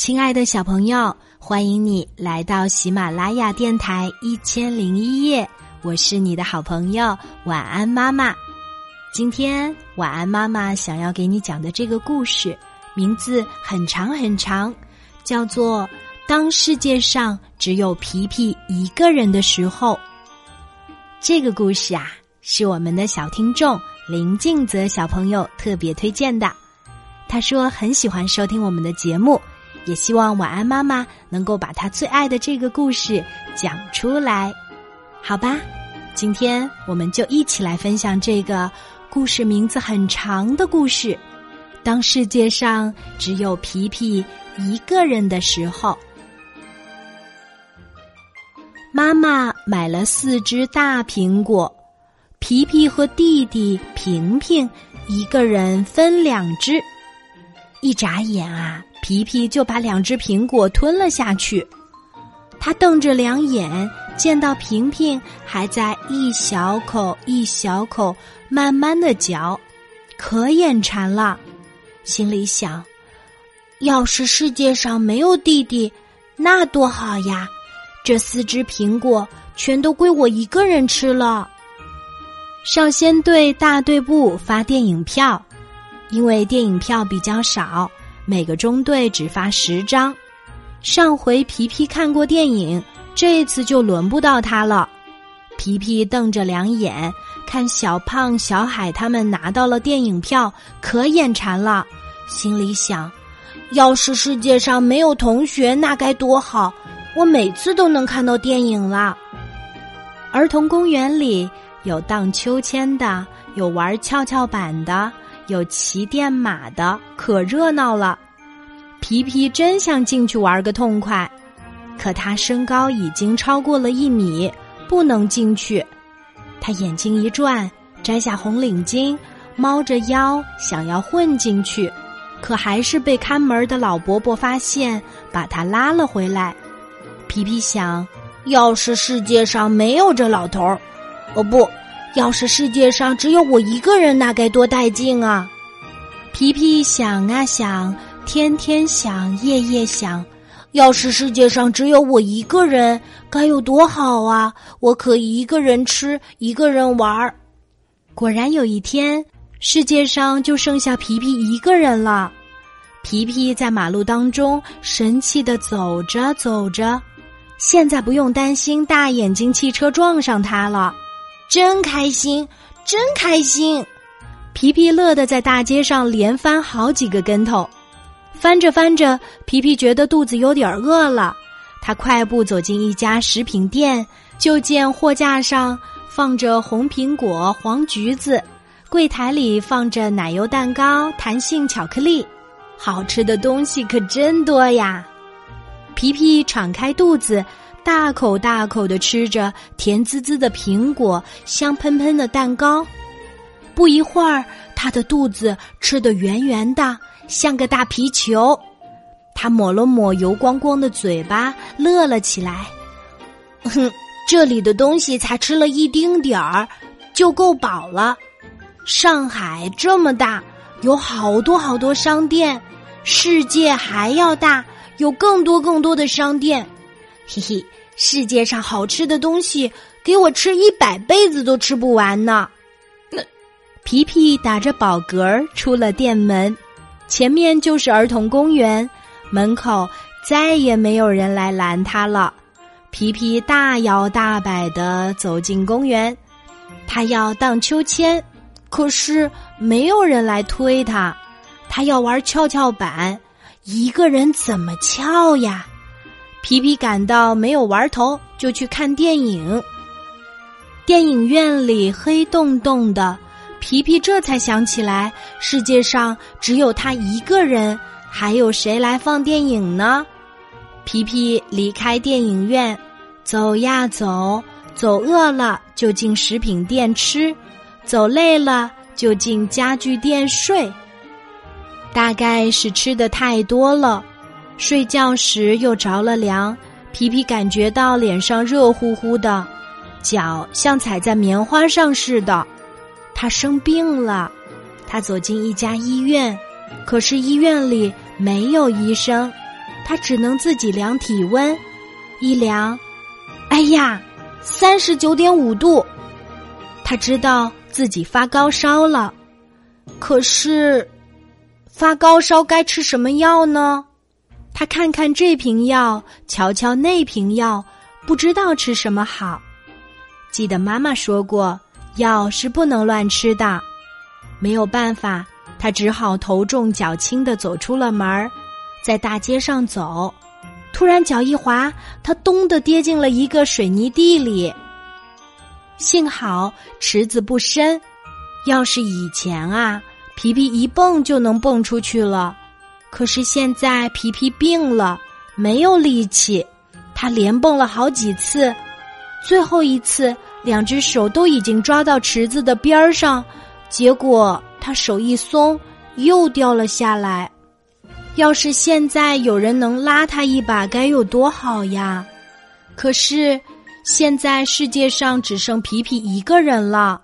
亲爱的小朋友，欢迎你来到喜马拉雅电台一千零一夜，我是你的好朋友晚安妈妈。今天晚安妈妈想要给你讲的这个故事，名字很长很长，叫做《当世界上只有皮皮一个人的时候》。这个故事啊，是我们的小听众林静泽小朋友特别推荐的。他说很喜欢收听我们的节目。也希望晚安妈妈能够把她最爱的这个故事讲出来，好吧？今天我们就一起来分享这个故事名字很长的故事。当世界上只有皮皮一个人的时候，妈妈买了四只大苹果，皮皮和弟弟平平一个人分两只。一眨眼啊！皮皮就把两只苹果吞了下去，他瞪着两眼，见到平平还在一小口一小口慢慢的嚼，可眼馋了，心里想：要是世界上没有弟弟，那多好呀！这四只苹果全都归我一个人吃了。少先队大队部发电影票，因为电影票比较少。每个中队只发十张。上回皮皮看过电影，这次就轮不到他了。皮皮瞪着两眼，看小胖、小海他们拿到了电影票，可眼馋了。心里想：要是世界上没有同学，那该多好！我每次都能看到电影了。儿童公园里有荡秋千的，有玩跷跷板的。有骑电马的，可热闹了。皮皮真想进去玩个痛快，可他身高已经超过了一米，不能进去。他眼睛一转，摘下红领巾，猫着腰想要混进去，可还是被看门的老伯伯发现，把他拉了回来。皮皮想，要是世界上没有这老头儿，哦不。要是世界上只有我一个人，那该多带劲啊！皮皮想啊想，天天想，夜夜想。要是世界上只有我一个人，该有多好啊！我可以一个人吃，一个人玩儿。果然有一天，世界上就剩下皮皮一个人了。皮皮在马路当中神气的走着走着，现在不用担心大眼睛汽车撞上他了。真开心，真开心！皮皮乐得在大街上连翻好几个跟头。翻着翻着，皮皮觉得肚子有点饿了。他快步走进一家食品店，就见货架上放着红苹果、黄橘子，柜台里放着奶油蛋糕、弹性巧克力，好吃的东西可真多呀！皮皮敞开肚子。大口大口的吃着甜滋滋的苹果，香喷喷的蛋糕。不一会儿，他的肚子吃得圆圆的，像个大皮球。他抹了抹油光光的嘴巴，乐了起来。哼，这里的东西才吃了一丁点儿，就够饱了。上海这么大，有好多好多商店。世界还要大，有更多更多的商店。嘿嘿，世界上好吃的东西，给我吃一百辈子都吃不完呢。那皮皮打着饱嗝出了店门，前面就是儿童公园，门口再也没有人来拦他了。皮皮大摇大摆的走进公园，他要荡秋千，可是没有人来推他。他要玩跷跷板，一个人怎么翘呀？皮皮感到没有玩头，就去看电影。电影院里黑洞洞的，皮皮这才想起来，世界上只有他一个人，还有谁来放电影呢？皮皮离开电影院，走呀走，走饿了就进食品店吃，走累了就进家具店睡。大概是吃的太多了。睡觉时又着了凉，皮皮感觉到脸上热乎乎的，脚像踩在棉花上似的。他生病了，他走进一家医院，可是医院里没有医生。他只能自己量体温，一量，哎呀，三十九点五度。他知道自己发高烧了，可是发高烧该吃什么药呢？他看看这瓶药，瞧瞧那瓶药，不知道吃什么好。记得妈妈说过，药是不能乱吃的。没有办法，他只好头重脚轻的走出了门，在大街上走。突然脚一滑，他咚的跌进了一个水泥地里。幸好池子不深，要是以前啊，皮皮一蹦就能蹦出去了。可是现在皮皮病了，没有力气，他连蹦了好几次，最后一次两只手都已经抓到池子的边儿上，结果他手一松，又掉了下来。要是现在有人能拉他一把，该有多好呀！可是现在世界上只剩皮皮一个人了，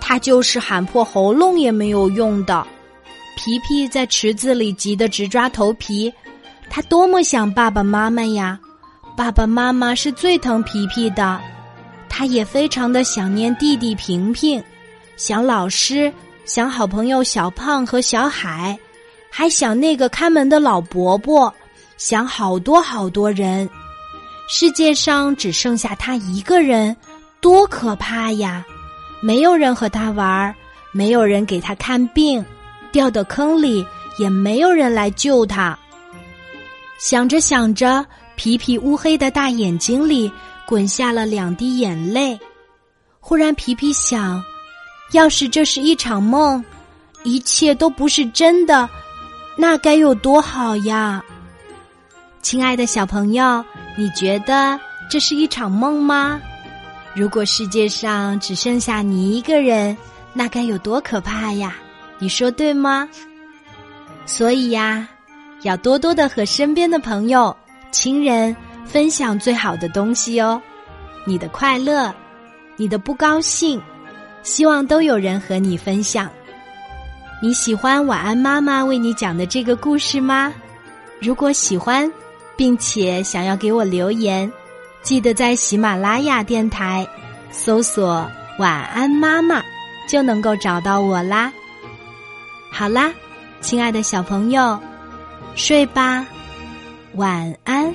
他就是喊破喉咙也没有用的。皮皮在池子里急得直抓头皮，他多么想爸爸妈妈呀！爸爸妈妈是最疼皮皮的，他也非常的想念弟弟平平，想老师，想好朋友小胖和小海，还想那个看门的老伯伯，想好多好多人。世界上只剩下他一个人，多可怕呀！没有人和他玩，没有人给他看病。掉到坑里，也没有人来救他。想着想着，皮皮乌黑的大眼睛里滚下了两滴眼泪。忽然，皮皮想：要是这是一场梦，一切都不是真的，那该有多好呀！亲爱的小朋友，你觉得这是一场梦吗？如果世界上只剩下你一个人，那该有多可怕呀！你说对吗？所以呀，要多多的和身边的朋友、亲人分享最好的东西哦。你的快乐，你的不高兴，希望都有人和你分享。你喜欢晚安妈妈为你讲的这个故事吗？如果喜欢，并且想要给我留言，记得在喜马拉雅电台搜索“晚安妈妈”，就能够找到我啦。好啦，亲爱的小朋友，睡吧，晚安。